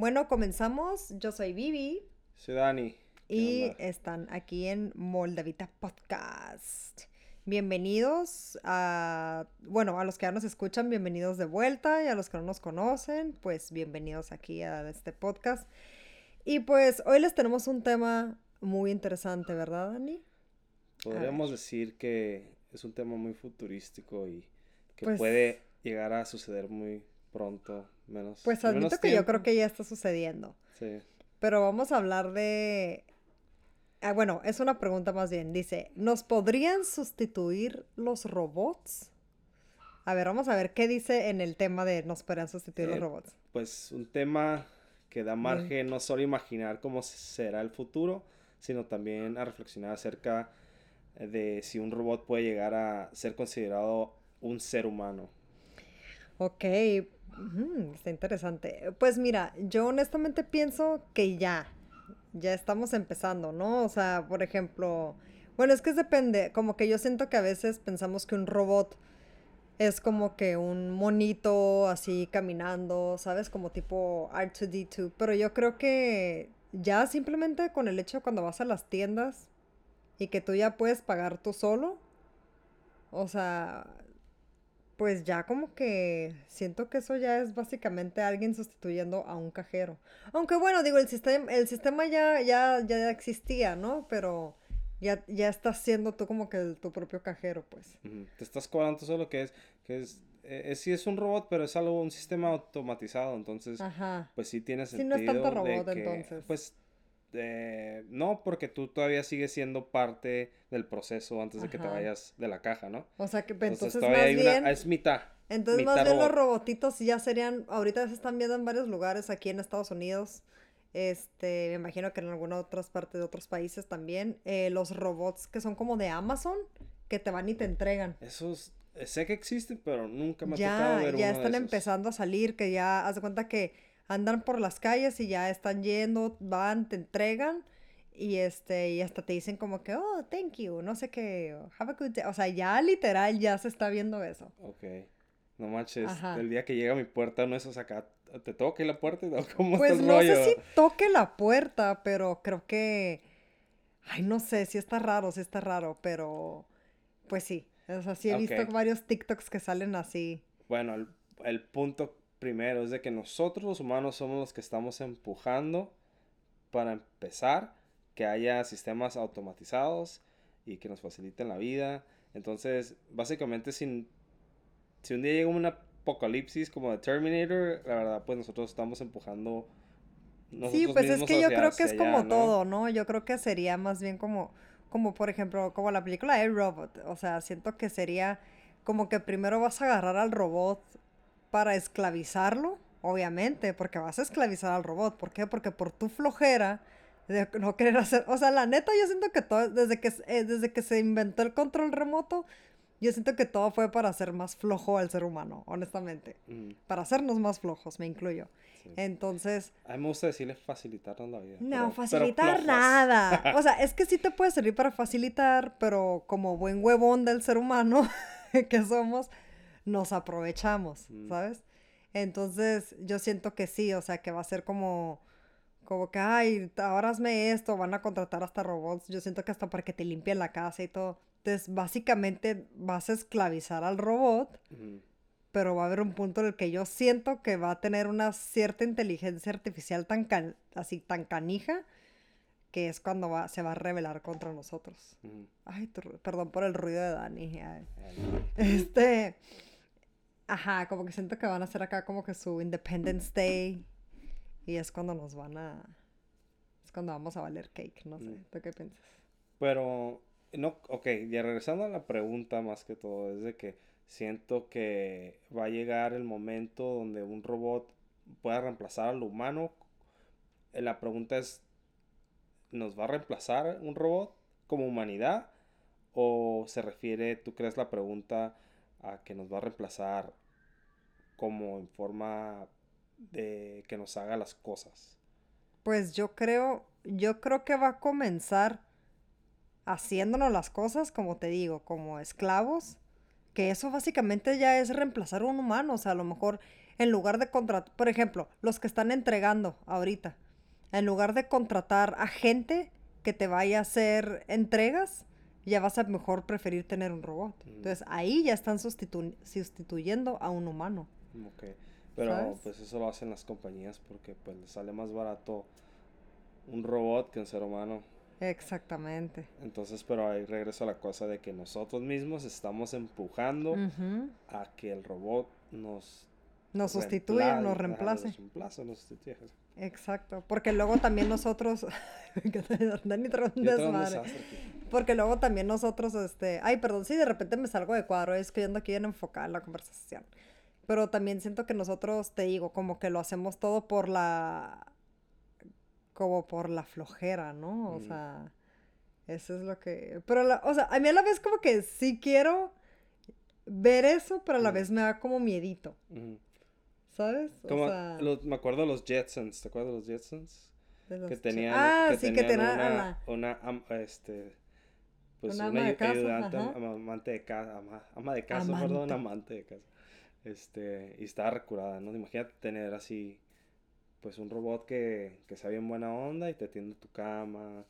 Bueno, comenzamos. Yo soy Vivi. Soy Dani. Y están aquí en Moldavita Podcast. Bienvenidos a, bueno, a los que ya nos escuchan, bienvenidos de vuelta y a los que no nos conocen, pues bienvenidos aquí a este podcast. Y pues hoy les tenemos un tema muy interesante, ¿verdad, Dani? Podríamos decir que es un tema muy futurístico y que pues puede llegar a suceder muy pronto, menos. Pues admito que yo creo que ya está sucediendo. Sí. Pero vamos a hablar de. Ah, bueno, es una pregunta más bien. Dice: ¿Nos podrían sustituir los robots? A ver, vamos a ver qué dice en el tema de nos podrían sustituir los eh, robots. Pues un tema que da margen no solo imaginar cómo será el futuro, sino también a reflexionar acerca de si un robot puede llegar a ser considerado un ser humano. Ok, está interesante. Pues mira, yo honestamente pienso que ya, ya estamos empezando, ¿no? O sea, por ejemplo, bueno, es que depende, como que yo siento que a veces pensamos que un robot es como que un monito así caminando, ¿sabes? Como tipo R2D2, pero yo creo que ya simplemente con el hecho cuando vas a las tiendas y que tú ya puedes pagar tú solo, o sea, pues ya como que siento que eso ya es básicamente alguien sustituyendo a un cajero. Aunque bueno, digo, el sistema, el sistema ya, ya, ya existía, ¿no? Pero ya, ya estás siendo tú como que tu propio cajero, pues. Te estás cobrando solo que es, que es, eh, sí es un robot, pero es algo, un sistema automatizado, entonces, pues sí tiene sentido. Sí, no es tanto robot, entonces. Pues no, porque tú todavía sigues siendo parte del proceso antes de que te vayas de la caja, ¿no? O sea que entonces, todavía hay una, es mitad. Entonces más bien los robotitos ya serían, ahorita se están viendo en varios lugares aquí en Estados Unidos, este, me imagino que en alguna otras partes de otros países también, eh, los robots que son como de Amazon, que te van y te entregan. Esos, eh, sé que existen, pero nunca me ha ya, tocado ver Ya están empezando a salir, que ya, haz de cuenta que andan por las calles y ya están yendo, van, te entregan y este y hasta te dicen como que, "Oh, thank you", no sé qué, "Have a good day". O sea, ya literal ya se está viendo eso. Ok. No manches, el día que llega a mi puerta no es acá te toque la puerta ¿no? ¿Cómo Pues no sé si toque la puerta, pero creo que ay, no sé, si está raro, si está raro, pero pues sí. O sea, sí he visto varios TikToks que salen así. Bueno, el, el punto primero es de que nosotros los humanos somos los que estamos empujando para empezar que haya sistemas automatizados y que nos faciliten la vida. Entonces, básicamente, si, si un día llega un apocalipsis como de Terminator, la verdad, pues nosotros estamos empujando. Sí, pues es que yo creo que es como todo, ¿no? Yo creo que sería más bien como, como por ejemplo, como la película de Robot. O sea, siento que sería como que primero vas a agarrar al robot para esclavizarlo, obviamente, porque vas a esclavizar al robot. ¿Por qué? Porque por tu flojera de no querer hacer, o sea, la neta yo siento que todo desde que eh, desde que se inventó el control remoto, yo siento que todo fue para hacer más flojo al ser humano, honestamente. Para hacernos más flojos, me incluyo. Entonces... A mí me gusta decirle facilitarnos la vida. No, facilitar nada. O sea, es que sí te puede servir para facilitar, pero como buen huevón del ser humano que somos, nos aprovechamos, mm. ¿sabes? Entonces, yo siento que sí, o sea, que va a ser como, como que, ay, ahora hazme esto, van a contratar hasta robots, yo siento que hasta para que te limpien la casa y todo. Entonces, básicamente vas a esclavizar al robot, pero va a haber un punto en el que yo siento que va a tener una cierta inteligencia artificial tan así, tan canija, que es cuando va, se va a rebelar contra nosotros. Ay, perdón por el ruido de Dani. Este, Ajá, como que siento que van a hacer acá como que su Independence Day. Y es cuando nos van a. Es cuando vamos a valer cake, no sé. Mm. ¿Tú qué piensas? Pero, no, ok, ya regresando a la pregunta más que todo, es de que siento que va a llegar el momento donde un robot pueda reemplazar al humano. Eh, la pregunta es, ¿nos va a reemplazar un robot como humanidad? ¿O se refiere, tú crees la pregunta a que nos va a reemplazar como en forma de que nos haga las cosas? Pues yo creo, yo creo que va a comenzar haciéndonos las cosas, como te digo, como esclavos, que eso básicamente ya es reemplazar a un humano, o sea, a lo mejor en lugar de contratar, por ejemplo, los que están entregando ahorita, en lugar de contratar a gente que te vaya a hacer entregas, ya vas a mejor preferir tener un robot. Entonces ahí ya están sustituyendo a un humano. Ok, pero pues eso lo hacen las compañías porque pues les sale más barato un robot que un ser humano. Exactamente. Entonces, pero ahí regreso a la cosa de que nosotros mismos estamos empujando a que el robot nos... Nos sustituya, nos reemplace. Nos reemplace, nos. Exacto, porque luego también nosotros... porque luego también nosotros, este... Ay, perdón, si de repente me salgo de cuadro, es que yo ando aquí en enfocada en la conversación. Pero también siento que nosotros, te digo, como que lo hacemos todo por la como por la flojera, ¿no? O sea, eso es lo que... Pero, la, o sea, a mí a la vez como que sí quiero ver eso, pero a la vez me da como miedito. ¿Sabes? Como, me acuerdo de los Jetsons, ¿te acuerdas de los Jetsons? que tenían, ah, que sí, que tenían una, una, este, pues una, ama de casa, ayudante, amante de casa, ama, ama de casa, perdón, amante de casa. Este, y estaba recurada, ¿no? Imagínate tener así pues un robot que, que sea bien buena onda y te atiende tu cama,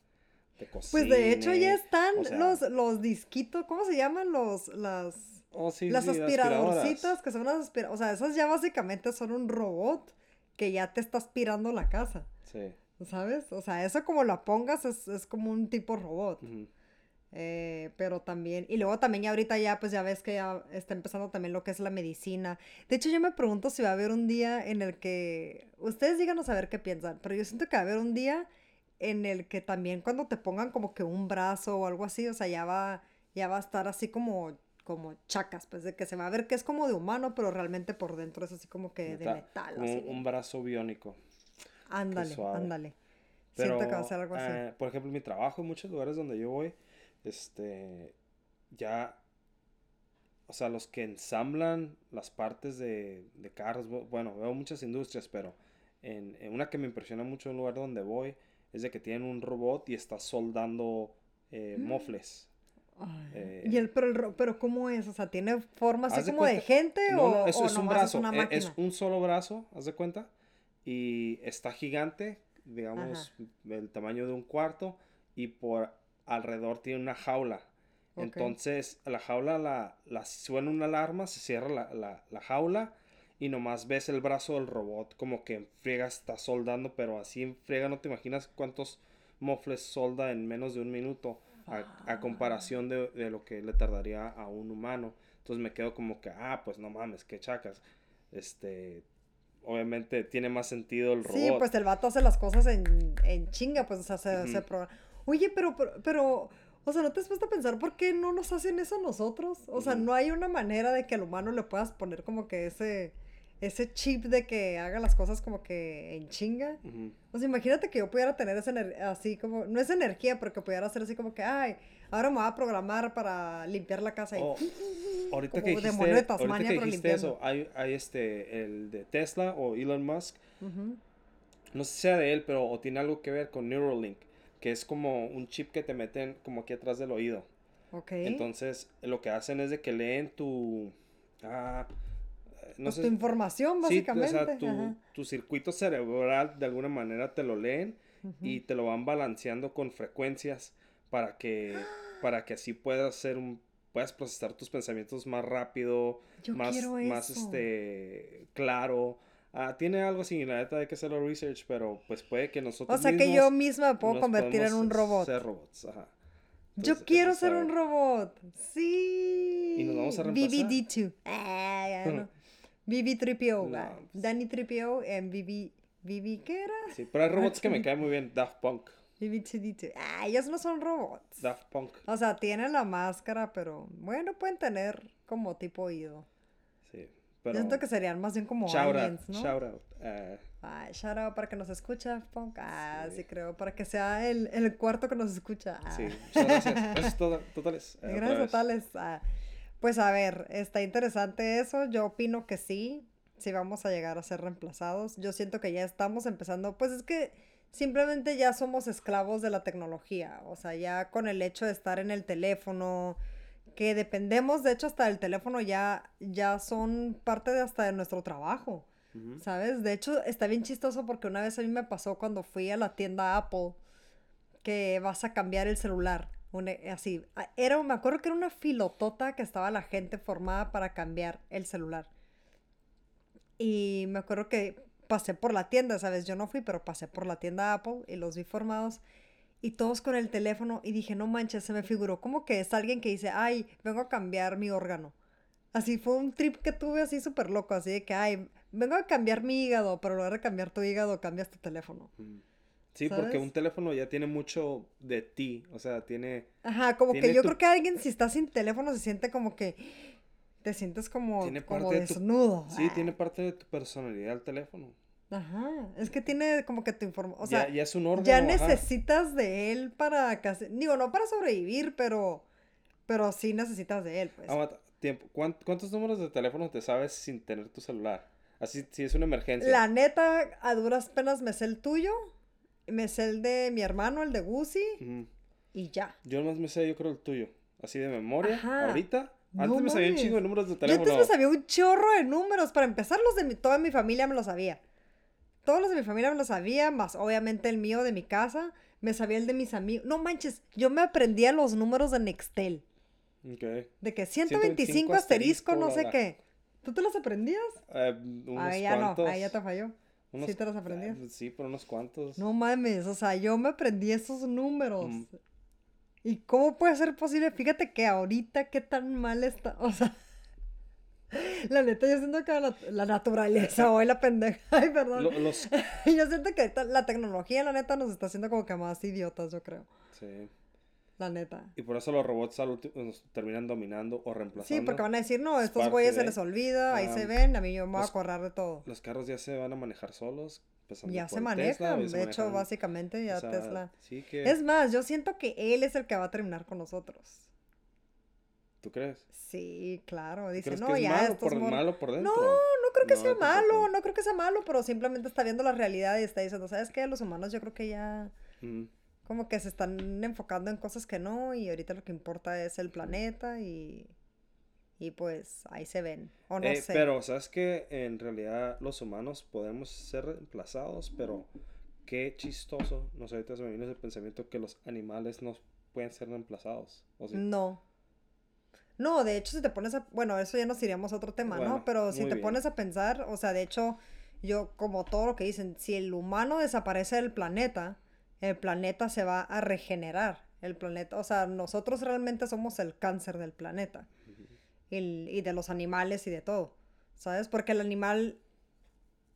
te cocina. Pues de hecho ya están los, los disquitos, ¿cómo se llaman? Los, las, oh, las aspiradorcitas, que son las aspiradoras. O sea, esas ya básicamente son un robot que ya te está aspirando la casa. Sí. ¿Sabes? O sea, eso como lo pongas es, es como un tipo robot. Eh, pero también, y luego también ya ahorita ya, pues ya ves que ya está empezando también lo que es la medicina. De hecho, yo me pregunto si va a haber un día en el que, ustedes díganos a ver qué piensan, pero yo siento que va a haber un día en el que también cuando te pongan como que un brazo o algo así, o sea, ya va, ya va a estar así como, como chacas, pues de que se va a ver que es como de humano, pero realmente por dentro es así como que de metal. un brazo biónico. Ándale, ándale. siento que va a ser algo así. Eh, por ejemplo, mi trabajo en muchos lugares donde yo voy, este, ya, o sea, los que ensamblan las partes de, de carros, bueno, veo muchas industrias, pero en, una que me impresiona mucho en un lugar donde voy es de que tienen un robot y está soldando eh, mm. mofles. Eh, y el pero, pero ¿cómo es? O sea, ¿tiene forma así como de, gente o, no, es, es un brazo, es, es, un solo brazo, haz de cuenta, y está gigante, digamos, el tamaño de un cuarto, y por alrededor tiene una jaula. Entonces, la jaula la, la, suena una alarma, se cierra la, la, jaula y nomás ves el brazo del robot como que en friega está soldando, pero así en friega no te imaginas cuántos mofles solda en menos de un minuto a, a comparación de, de, lo que le tardaría a un humano. Entonces me quedo como que, ah, pues no mames, qué chacas. Este, obviamente tiene más sentido el robot. Sí, pues el vato hace las cosas en, en chinga, pues o sea, se, se Oye, pero, pero, o sea, ¿no te has puesto a pensar por qué no nos hacen eso nosotros? O sea, no hay una manera de que al humano le puedas poner como que ese, ese chip de que haga las cosas como que en chinga. O sea, imagínate que yo pudiera tener esa energía, así como, no es energía, pero que pudiera hacer así como que, ay, ahora me voy a programar para limpiar la casa. Y, oh, ahorita que dijiste, ahorita que dijiste eso, hay, hay, este, el de Tesla o Elon Musk. No sé si sea de él, pero o tiene algo que ver con Neuralink que es como un chip que te meten como aquí atrás del oído. Ok. Entonces, lo que hacen es de que leen tu... Ah, no pues tu información, básicamente. Sí, o sea, tu, tu, circuito cerebral de alguna manera te lo leen y te lo van balanceando con frecuencias para que, para que así puedas hacer un puedas procesar tus pensamientos más rápido, más, más este claro. Ah, tiene algo la neta hay que hacerlo research, pero pues puede que nosotros. O sea que yo misma puedo convertir en un robot. Ser robots, ajá. yo quiero ser un robot. Sí. Y nos vamos a reemplazar. BBD2. Ah, no. BB3PO. Ah, Danny 3PO en BB. ¿BB qué era? Sí, pero hay robots que me caen muy bien. Daft Punk. BB2D2. Ah, ellos no son robots. Daft Punk. O sea, tienen la máscara, pero bueno, pueden tener como tipo oído. Yo siento que serían más bien como shout aliens, ¿no? Shout out. Uh, Ay, shout out para que nos escucha, Punk. Ah, sí. creo. Para que sea el, el cuarto que nos escucha. Ah. Sí, gracias. Gracias totales. Uh, gracias totales. Ah, pues a ver, está interesante eso. Yo opino que sí. Sí vamos a llegar a ser reemplazados. Yo siento que ya estamos empezando. Pues es que simplemente ya somos esclavos de la tecnología. O sea, ya con el hecho de estar en el teléfono que dependemos, de hecho hasta el teléfono ya, ya son parte de hasta de nuestro trabajo. ¿sabes? De hecho, está bien chistoso porque una vez a mí me pasó cuando fui a la tienda Apple que vas a cambiar el celular. así, era, me acuerdo que era una filotota que estaba la gente formada para cambiar el celular. Y me acuerdo que pasé por la tienda, ¿sabes? Yo no fui, pero pasé por la tienda Apple y los vi formados y todos con el teléfono y dije, no manches, se me figuró como que es alguien que dice, ay, vengo a cambiar mi órgano. Así fue un trip que tuve así súper loco, así de que, ay, vengo a cambiar mi hígado, pero en lugar de cambiar tu hígado, cambias tu teléfono. Sí, porque un teléfono ya tiene mucho de ti, o sea, tiene... Ajá, como que yo creo que alguien si está sin teléfono se siente como que te sientes como, como desnudo. Sí, tiene parte de tu personalidad el teléfono. Ajá, es que tiene como que tu información, o sea, ya, es un órgano, ya necesitas de él para casi, digo, no para sobrevivir, pero, pero sí necesitas de él, pues. tiempo, ¿cuántos números de teléfono te sabes sin tener tu celular? Así, si es una emergencia. La neta, a duras penas me sé el tuyo, me sé el de mi hermano, el de Gucci, y ya. Yo más me sé, yo creo, el tuyo, así de memoria, ahorita. Antes me sabía un chingo de números de teléfono. Yo antes me sabía un chorro de números. Para empezar, los de mi, toda mi familia me lo sabía. Todos los de mi familia me lo sabía, más obviamente el mío de mi casa. Me sabía el de mis amigos. No manches, yo me aprendía los números de Nextel. Okay. De que 125, asterisco, no sé qué. ¿Tú te los aprendías? Eh, unos ahí ya no, ahí ya te falló. ¿Sí te los aprendías? Eh, sí, por unos cuantos. No mames, o sea, yo me aprendí esos números. ¿Y cómo puede ser posible? Fíjate que ahorita qué tan mal está, o sea... La neta, yo siento que la, naturaleza hoy la pendeja. Ay, perdón. Yo siento que la tecnología, la neta, nos está haciendo como que más idiotas, yo creo. Sí. La neta. Y por eso los robots nos terminan dominando o reemplazando. Sí, porque van a decir, no, estos güeyes se les olvida, ahí se ven, a mí yo me voy a correr de todo. Los carros ya se van a manejar solos. Ya se manejan, de hecho, básicamente ya Tesla. Sí que... Es más, yo siento que él es el que va a terminar con nosotros. ¿Tú crees? Sí, claro. Dice, ¿Crees no, que es ya malo por, malo por dentro? No, no creo que sea malo, no creo que sea malo, pero simplemente está viendo la realidad y está diciendo, ¿sabes qué? Los humanos yo creo que ya como que se están enfocando en cosas que no y ahorita lo que importa es el planeta y, y pues ahí se ven, o no eh, sé. Pero, ¿sabes qué? En realidad los humanos podemos ser reemplazados, pero qué chistoso, no sé, ahorita se me viene el pensamiento que los animales no pueden ser reemplazados. ¿o sí? No. No, de hecho, si te pones a. Bueno, eso ya nos iríamos a otro tema, ¿no? Pero si te pones a pensar, o sea, de hecho, yo, como todo lo que dicen, si el humano desaparece del planeta, el planeta se va a regenerar. El planeta, o sea, nosotros realmente somos el cáncer del planeta. y, y, de los animales y de todo. ¿Sabes? Porque el animal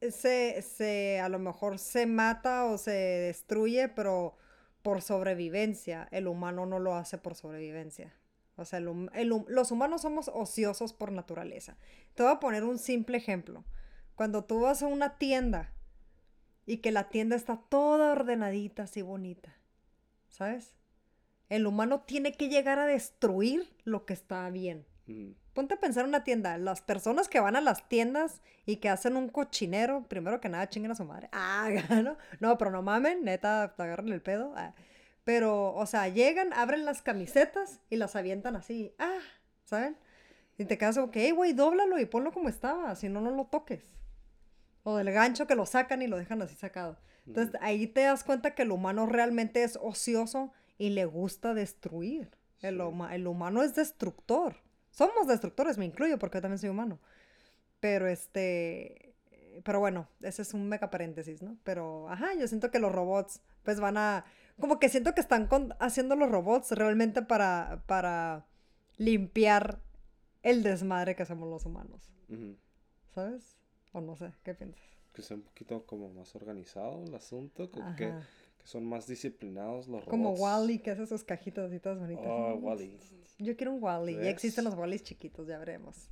se, se, a lo mejor se mata o se destruye, pero por sobrevivencia. El humano no lo hace por sobrevivencia. O sea, los humanos somos ociosos por naturaleza. Te voy a poner un simple ejemplo. Cuando tú vas a una tienda y que la tienda está toda ordenadita, así bonita, ¿sabes? El humano tiene que llegar a destruir lo que está bien. Ponte a pensar en una tienda. Las personas que van a las tiendas y que hacen un cochinero, primero que nada chinguen a su madre. Ah, ¿no? No, pero no mamen, neta, agarren el pedo. Ah. Pero, o sea, llegan, abren las camisetas y las avientan así. Ah, ¿saben? Y te quedas como que, güey, dóblalo y ponlo como estaba, si no, no lo toques. O del gancho que lo sacan y lo dejan así sacado. Entonces, ahí te das cuenta que el humano realmente es ocioso y le gusta destruir. El, el humano es destructor. Somos destructores, me incluyo porque yo también soy humano. Pero este, pero bueno, ese es un mega paréntesis, ¿no? Pero, ajá, yo siento que los robots, pues van a, como que siento que están haciendo los robots realmente para, para limpiar el desmadre que hacemos los humanos. ¿Sabes? O no sé, ¿qué piensas? Que sea un poquito como más organizado el asunto, que, que, son más disciplinados los robots. Como Wally, que hace sus cajitas y todas bonitas. Oh, Wally. Yo quiero un Wally. Ya existen los Wallys chiquitos, ya veremos.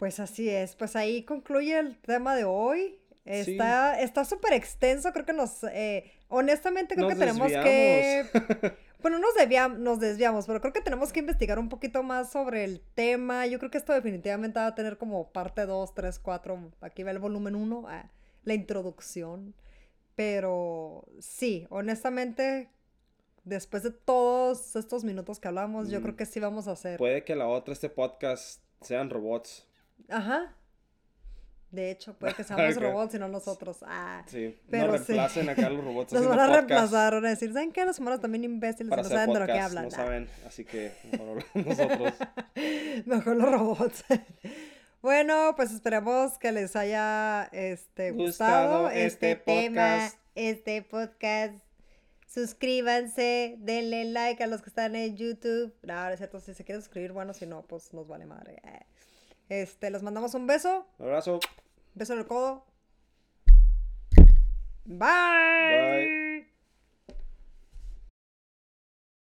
Pues así es. Pues ahí concluye el tema de hoy. Está súper extenso, creo que nos... Eh, honestamente creo que tenemos que... Bueno, nos, nos desviamos, pero creo que tenemos que investigar un poquito más sobre el tema. Yo creo que esto definitivamente va a tener como parte 2, 3, 4. Aquí va el volumen 1, ah, la introducción. Pero sí, honestamente, después de todos estos minutos que hablamos, yo creo mm. que sí vamos a hacer. Puede que la otra, este podcast, sean robots. Ajá. De hecho, puede que seamos robots y no nosotros. Ah, sí, pero no reemplacen acá los robots. Nos van a reemplazar, van a decir, ¿saben qué? Los humanos también imbéciles no saben de lo que hablan. No saben, así que mejor nosotros. mejor los robots. bueno, pues esperamos que les haya este, gustado, este, este tema, este podcast. Suscríbanse, denle like a los que están en YouTube. No, es cierto, si se quieren suscribir, bueno, si no, pues nos vale madre. Este, les mandamos un beso. Un abrazo. Beso en el codo. Bye. Bye.